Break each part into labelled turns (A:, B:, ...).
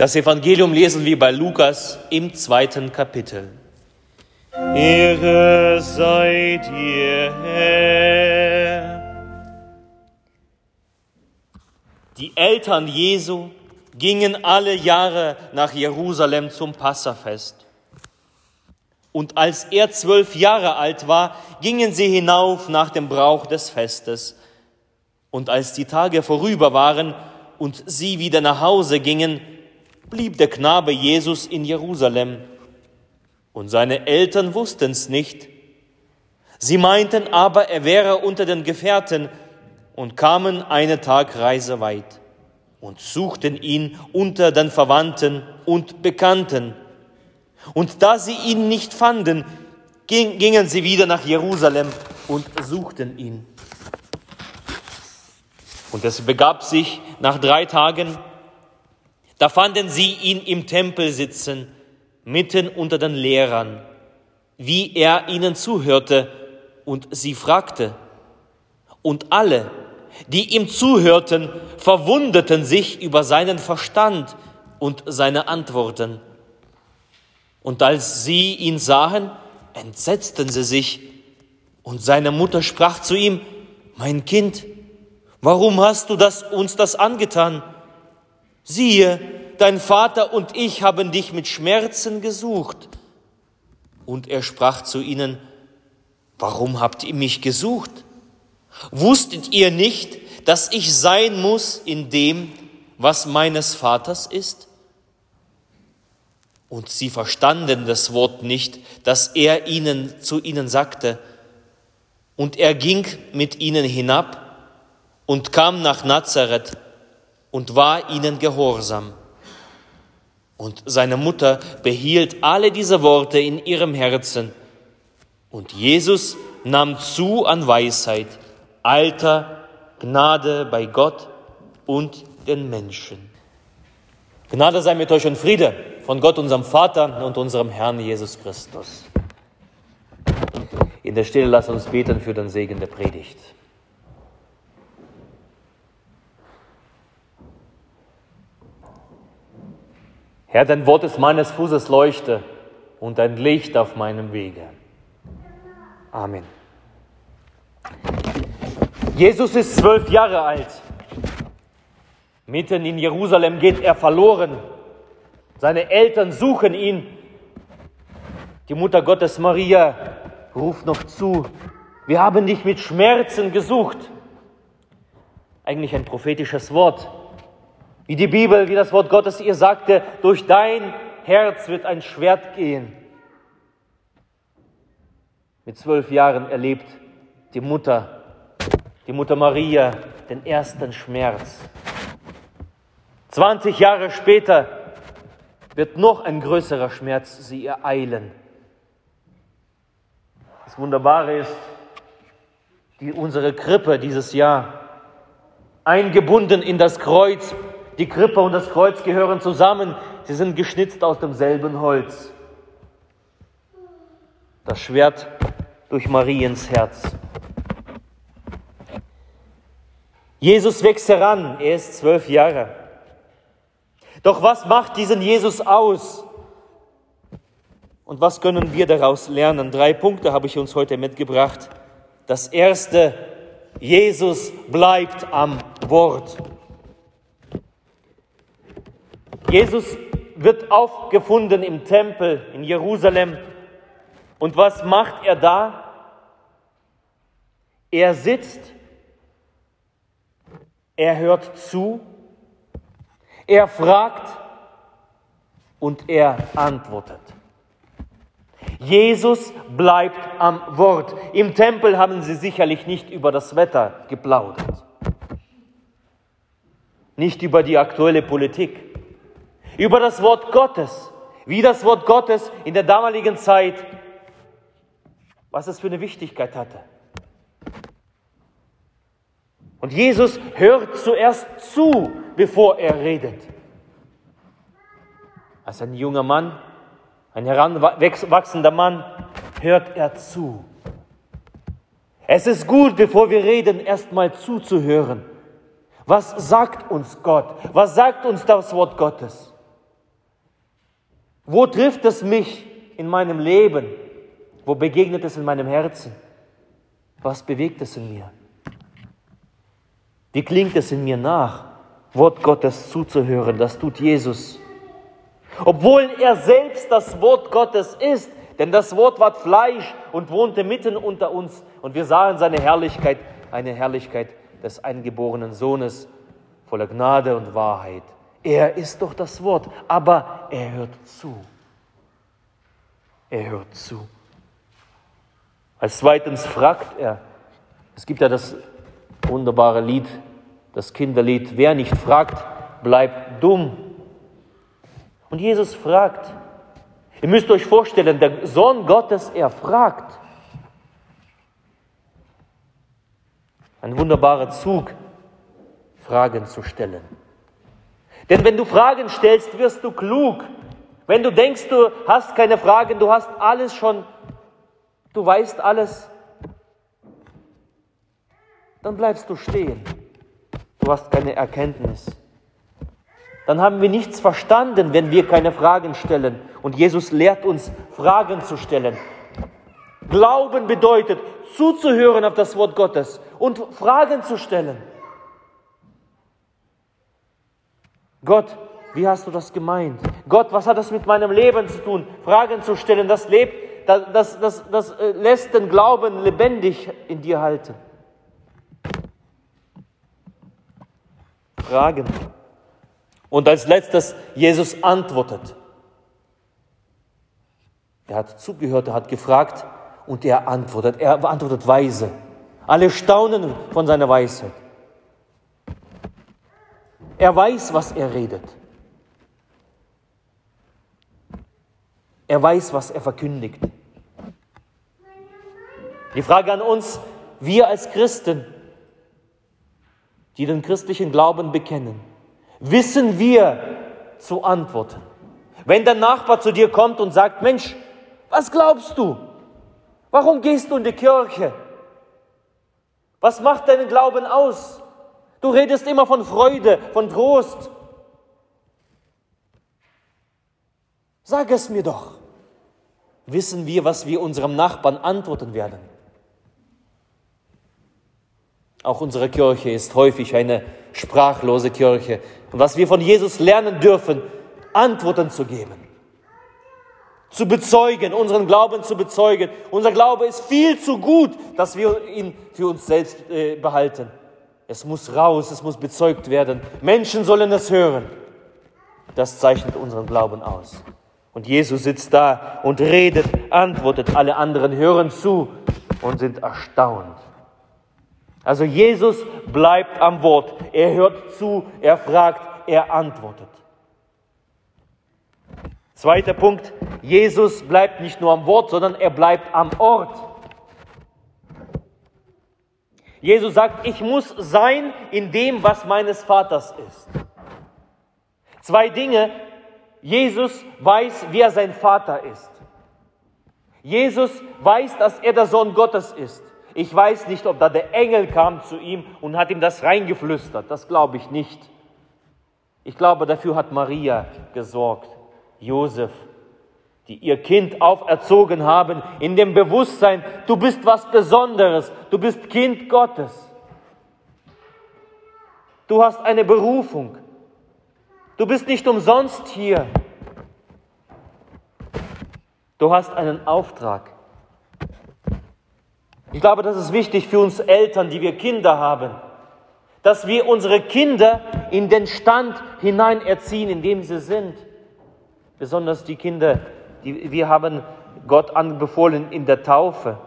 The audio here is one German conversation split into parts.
A: Das Evangelium lesen wir bei Lukas im zweiten Kapitel. Ehre sei dir, Herr. Die Eltern Jesu gingen alle Jahre nach Jerusalem zum Passafest. Und als er zwölf Jahre alt war, gingen sie hinauf nach dem Brauch des Festes. Und als die Tage vorüber waren und sie wieder nach Hause gingen, blieb der Knabe Jesus in Jerusalem. Und seine Eltern wussten es nicht. Sie meinten aber, er wäre unter den Gefährten und kamen eine Tagreise weit und suchten ihn unter den Verwandten und Bekannten. Und da sie ihn nicht fanden, gingen sie wieder nach Jerusalem und suchten ihn. Und es begab sich nach drei Tagen, da fanden sie ihn im Tempel sitzen, mitten unter den Lehrern, wie er ihnen zuhörte und sie fragte. Und alle, die ihm zuhörten, verwunderten sich über seinen Verstand und seine Antworten. Und als sie ihn sahen, entsetzten sie sich. Und seine Mutter sprach zu ihm, mein Kind, warum hast du das, uns das angetan? Siehe, dein Vater und ich haben dich mit Schmerzen gesucht. Und er sprach zu ihnen, warum habt ihr mich gesucht? Wusstet ihr nicht, dass ich sein muss in dem, was meines Vaters ist? Und sie verstanden das Wort nicht, das er ihnen zu ihnen sagte. Und er ging mit ihnen hinab und kam nach Nazareth und war ihnen gehorsam. Und seine Mutter behielt alle diese Worte in ihrem Herzen. Und Jesus nahm zu an Weisheit, Alter, Gnade bei Gott und den Menschen. Gnade sei mit euch und Friede von Gott, unserem Vater und unserem Herrn Jesus Christus. In der Stille lasst uns beten für den Segen der Predigt. Herr, dein Wort ist meines Fußes Leuchte und ein Licht auf meinem Wege. Amen. Jesus ist zwölf Jahre alt. Mitten in Jerusalem geht er verloren. Seine Eltern suchen ihn. Die Mutter Gottes Maria ruft noch zu, wir haben dich mit Schmerzen gesucht. Eigentlich ein prophetisches Wort. Wie die Bibel, wie das Wort Gottes ihr sagte, durch dein Herz wird ein Schwert gehen. Mit zwölf Jahren erlebt die Mutter, die Mutter Maria, den ersten Schmerz. 20 Jahre später wird noch ein größerer Schmerz sie ereilen. Das Wunderbare ist, die, unsere Krippe dieses Jahr, eingebunden in das Kreuz, die Krippe und das Kreuz gehören zusammen. Sie sind geschnitzt aus demselben Holz. Das Schwert durch Mariens Herz. Jesus wächst heran, er ist zwölf Jahre. Doch was macht diesen Jesus aus? Und was können wir daraus lernen? Drei Punkte habe ich uns heute mitgebracht. Das erste, Jesus bleibt am Wort. Jesus wird aufgefunden im Tempel in Jerusalem. Und was macht er da? Er sitzt, er hört zu, er fragt und er antwortet. Jesus bleibt am Wort. Im Tempel haben sie sicherlich nicht über das Wetter geplaudert, nicht über die aktuelle Politik, über das Wort Gottes, wie das Wort Gottes in der damaligen Zeit, was es für eine Wichtigkeit hatte. Und Jesus hört zuerst zu, bevor er redet. Als ein junger Mann, ein heranwachsender Mann, hört er zu. Es ist gut, bevor wir reden, erstmal zuzuhören. Was sagt uns Gott? Was sagt uns das Wort Gottes? Wo trifft es mich in meinem Leben? Wo begegnet es in meinem Herzen? Was bewegt es in mir? Wie klingt es in mir nach, Wort Gottes zuzuhören? Das tut Jesus. Obwohl er selbst das Wort Gottes ist, denn das Wort ward Fleisch und wohnte mitten unter uns und wir sahen seine Herrlichkeit, eine Herrlichkeit des eingeborenen Sohnes voller Gnade und Wahrheit. Er ist doch das Wort, aber er hört zu. Er hört zu. Als zweitens fragt er, es gibt ja das wunderbare Lied, das Kinderlied, wer nicht fragt, bleibt dumm. Und Jesus fragt, ihr müsst euch vorstellen, der Sohn Gottes, er fragt. Ein wunderbarer Zug, Fragen zu stellen. Denn wenn du Fragen stellst, wirst du klug. Wenn du denkst, du hast keine Fragen, du hast alles schon, du weißt alles, dann bleibst du stehen. Du hast keine Erkenntnis. Dann haben wir nichts verstanden, wenn wir keine Fragen stellen. Und Jesus lehrt uns, Fragen zu stellen. Glauben bedeutet, zuzuhören auf das Wort Gottes und Fragen zu stellen. Gott, wie hast du das gemeint? Gott, was hat das mit meinem Leben zu tun? Fragen zu stellen, das lebt, das, das, das, das äh, lässt den Glauben lebendig in dir halten. Fragen. Und als letztes, Jesus antwortet. Er hat zugehört, er hat gefragt und er antwortet. Er antwortet weise. Alle staunen von seiner Weisheit. Er weiß, was er redet. Er weiß, was er verkündigt. Die Frage an uns, wir als Christen, die den christlichen Glauben bekennen, wissen wir zu antworten. Wenn der Nachbar zu dir kommt und sagt, Mensch, was glaubst du? Warum gehst du in die Kirche? Was macht deinen Glauben aus? Du redest immer von Freude, von Trost. Sag es mir doch. Wissen wir, was wir unserem Nachbarn antworten werden? Auch unsere Kirche ist häufig eine sprachlose Kirche. Was wir von Jesus lernen dürfen, Antworten zu geben, zu bezeugen, unseren Glauben zu bezeugen. Unser Glaube ist viel zu gut, dass wir ihn für uns selbst äh, behalten. Es muss raus, es muss bezeugt werden. Menschen sollen es hören. Das zeichnet unseren Glauben aus. Und Jesus sitzt da und redet, antwortet. Alle anderen hören zu und sind erstaunt. Also Jesus bleibt am Wort. Er hört zu, er fragt, er antwortet. Zweiter Punkt, Jesus bleibt nicht nur am Wort, sondern er bleibt am Ort. Jesus sagt, ich muss sein in dem, was meines Vaters ist. Zwei Dinge. Jesus weiß, wer sein Vater ist. Jesus weiß, dass er der Sohn Gottes ist. Ich weiß nicht, ob da der Engel kam zu ihm und hat ihm das reingeflüstert. Das glaube ich nicht. Ich glaube, dafür hat Maria gesorgt, Josef, die ihr Kind auferzogen haben, in dem Bewusstsein, du bist was Besonderes, du bist Kind Gottes. Du hast eine Berufung. Du bist nicht umsonst hier. Du hast einen Auftrag. Ich glaube, das ist wichtig für uns Eltern, die wir Kinder haben, dass wir unsere Kinder in den Stand hinein erziehen, in dem sie sind. Besonders die Kinder, die wir haben Gott anbefohlen in der Taufe.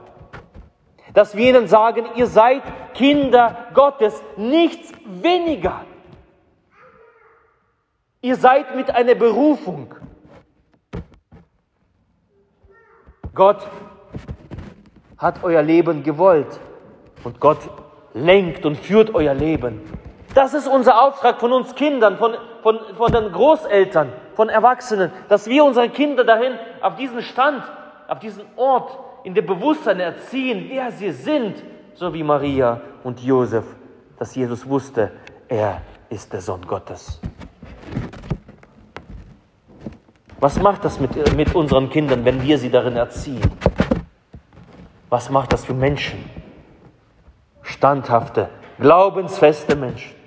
A: Dass wir ihnen sagen, ihr seid Kinder Gottes, nichts weniger. Ihr seid mit einer Berufung. Gott hat euer Leben gewollt. Und Gott lenkt und führt euer Leben. Das ist unser Auftrag von uns Kindern, von, von, von den Großeltern, von Erwachsenen, dass wir unsere Kinder dahin auf diesen Stand, auf diesen Ort, in dem Bewusstsein erziehen, wer sie sind, so wie Maria und Josef, dass Jesus wusste, er ist der Sohn Gottes. Was macht das mit, mit unseren Kindern, wenn wir sie darin erziehen? Was macht das für Menschen? Standhafte, glaubensfeste Menschen.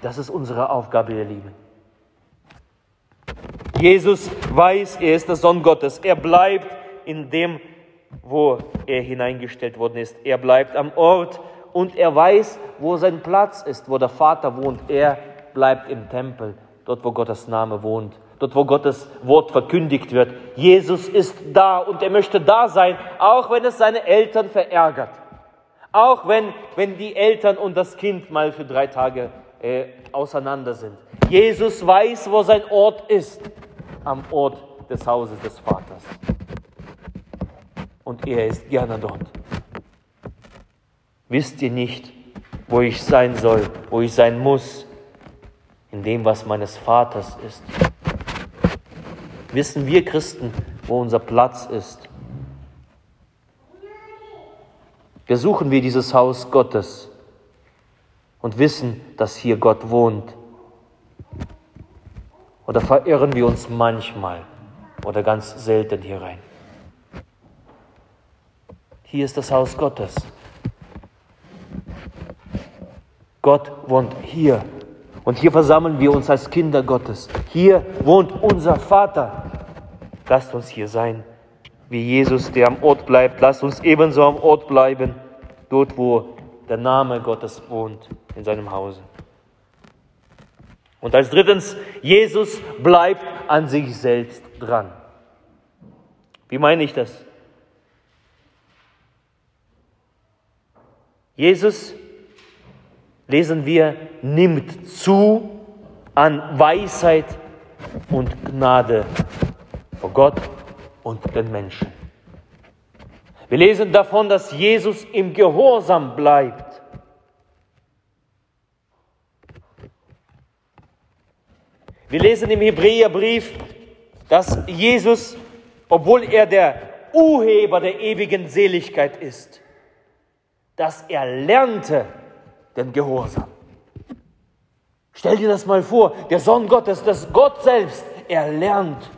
A: Das ist unsere Aufgabe, ihr Lieben. Jesus weiß, er ist der Sohn Gottes. Er bleibt in dem, wo er hineingestellt worden ist. Er bleibt am Ort und er weiß, wo sein Platz ist, wo der Vater wohnt. Er bleibt im Tempel, dort, wo Gottes Name wohnt, dort, wo Gottes Wort verkündigt wird. Jesus ist da und er möchte da sein, auch wenn es seine Eltern verärgert. Auch wenn, wenn die Eltern und das Kind mal für drei Tage äh, auseinander sind. Jesus weiß, wo sein Ort ist, am Ort des Hauses des Vaters. Und er ist gerne dort. Wisst ihr nicht, wo ich sein soll, wo ich sein muss, in dem, was meines Vaters ist? Wissen wir Christen, wo unser Platz ist? Besuchen wir dieses Haus Gottes und wissen, dass hier Gott wohnt? Oder verirren wir uns manchmal oder ganz selten hier rein? Hier ist das Haus Gottes. Gott wohnt hier. Und hier versammeln wir uns als Kinder Gottes. Hier wohnt unser Vater. Lasst uns hier sein, wie Jesus, der am Ort bleibt. Lasst uns ebenso am Ort bleiben, dort, wo der Name Gottes wohnt, in seinem Hause. Und als drittens, Jesus bleibt an sich selbst dran. Wie meine ich das? Jesus lesen wir, nimmt zu an Weisheit und Gnade vor Gott und den Menschen. Wir lesen davon, dass Jesus im Gehorsam bleibt. Wir lesen im Hebräerbrief, dass Jesus, obwohl er der Urheber der ewigen Seligkeit ist, dass er lernte, den Gehorsam. Stell dir das mal vor, der Sohn Gottes, das Gott selbst, er lernt.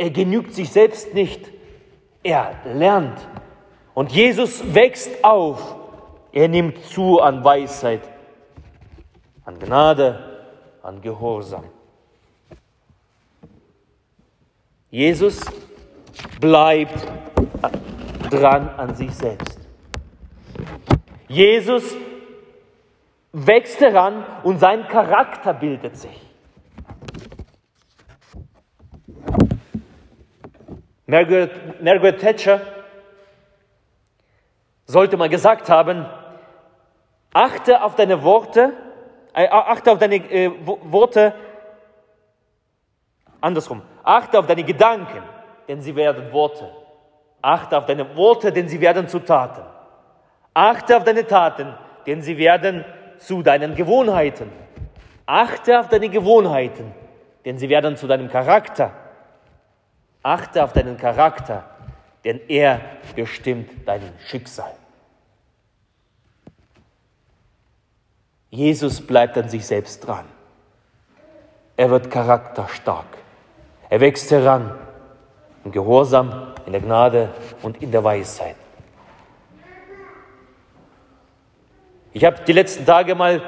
A: Er genügt sich selbst nicht, er lernt. Und Jesus wächst auf, er nimmt zu an Weisheit, an Gnade, an Gehorsam. Jesus bleibt dran an sich selbst. Jesus wächst heran und sein Charakter bildet sich. Margaret, Margaret Thatcher sollte mal gesagt haben, achte auf deine Worte, äh, achte auf deine äh, Worte, andersrum, achte auf deine Gedanken, denn sie werden Worte. Achte auf deine Worte, denn sie werden zu Taten. Achte auf deine Taten, denn sie werden zu deinen Gewohnheiten. Achte auf deine Gewohnheiten, denn sie werden zu deinem Charakter. Achte auf deinen Charakter, denn er bestimmt dein Schicksal. Jesus bleibt an sich selbst dran. Er wird charakterstark. Er wächst heran im Gehorsam, in der Gnade und in der Weisheit. Ich habe die letzten Tage mal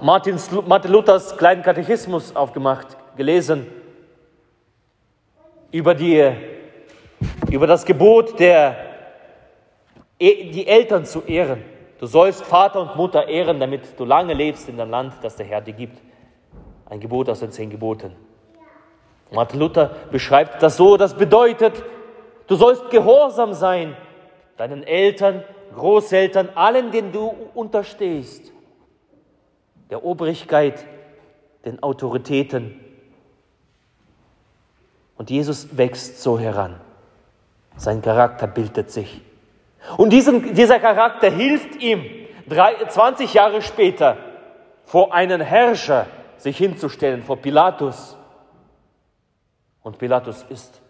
A: Martin Luthers kleinen Katechismus aufgemacht, gelesen über, die, über das Gebot, der, e, die Eltern zu ehren. Du sollst Vater und Mutter ehren, damit du lange lebst in dem Land, das der Herr dir gibt. Ein Gebot aus den zehn Geboten. Martin Luther beschreibt das so, das bedeutet, du sollst gehorsam sein deinen Eltern, Großeltern, allen, denen du unterstehst, der Obrigkeit, den Autoritäten. Und Jesus wächst so heran. Sein Charakter bildet sich. Und diesen, dieser Charakter hilft ihm, 20 Jahre später vor einen Herrscher sich hinzustellen, vor Pilatus. Und Pilatus ist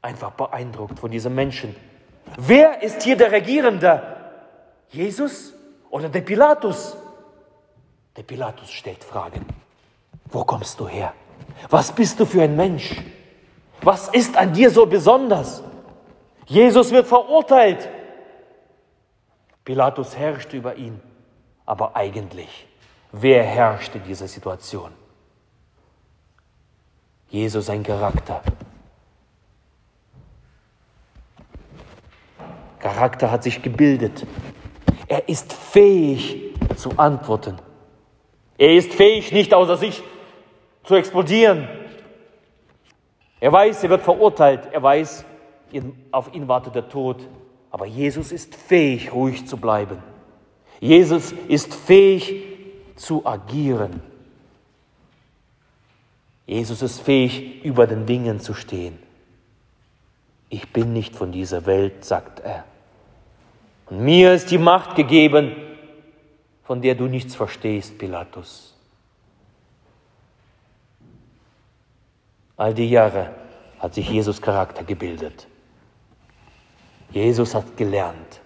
A: einfach beeindruckt von diesem Menschen, Wer ist hier der Regierende? Jesus oder der Pilatus? Der Pilatus stellt Fragen. wo kommst du her? Was bist du für ein Mensch? Was ist an dir so besonders? Jesus wird verurteilt. Pilatus herrscht über ihn. Aber eigentlich, wer herrscht in dieser Situation? Jesus sein Charakter. Charakter hat sich gebildet. Er ist fähig zu antworten. Er ist fähig, nicht außer sich zu explodieren. Er weiß, er wird verurteilt. Er weiß, auf ihn wartet der Tod. Aber Jesus ist fähig, ruhig zu bleiben. Jesus ist fähig zu agieren. Jesus ist fähig, über den Dingen zu stehen. Ich bin nicht von dieser Welt, sagt er. Und mir ist die Macht gegeben, von der du nichts verstehst, Pilatus. All die Jahre hat sich Jesus Charakter gebildet. Jesus hat gelernt.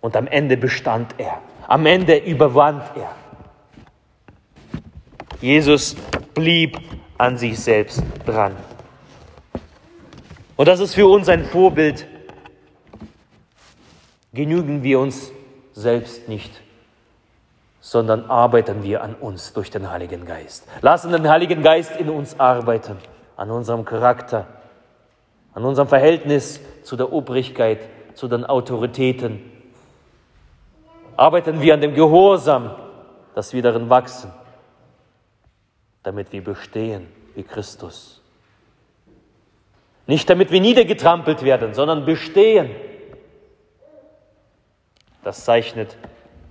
A: Und am Ende bestand er. Am Ende überwand er. Jesus blieb an sich selbst dran. Und das ist für uns ein Vorbild. Genügen wir uns selbst nicht, sondern arbeiten wir an uns durch den Heiligen Geist. Lassen den Heiligen Geist in uns arbeiten, an unserem Charakter, an unserem Verhältnis zu der Obrigkeit, zu den Autoritäten. Arbeiten wir an dem Gehorsam, dass wir darin wachsen damit wir bestehen wie Christus. Nicht damit wir niedergetrampelt werden, sondern bestehen. Das zeichnet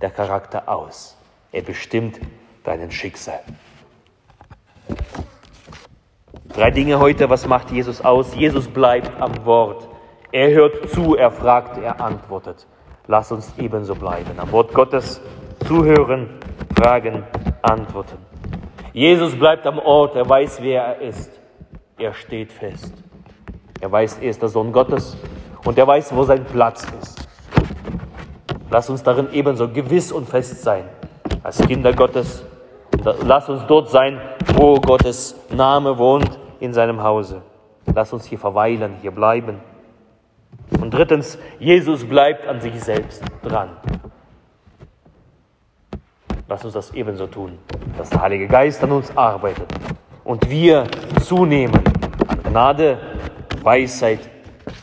A: der Charakter aus. Er bestimmt deinen Schicksal. Drei Dinge heute, was macht Jesus aus? Jesus bleibt am Wort. Er hört zu, er fragt, er antwortet. Lass uns ebenso bleiben. Am Wort Gottes zuhören, fragen, antworten. Jesus bleibt am Ort, er weiß, wer er ist. Er steht fest. Er weiß, er ist der Sohn Gottes und er weiß, wo sein Platz ist. Lass uns darin ebenso gewiss und fest sein, als Kinder Gottes. Lass uns dort sein, wo Gottes Name wohnt, in seinem Hause. Lass uns hier verweilen, hier bleiben. Und drittens, Jesus bleibt an sich selbst dran. Lass uns das ebenso tun, dass der Heilige Geist an uns arbeitet und wir zunehmen an Gnade, Weisheit,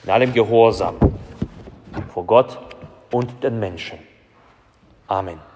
A: in allem Gehorsam vor Gott und den Menschen. Amen.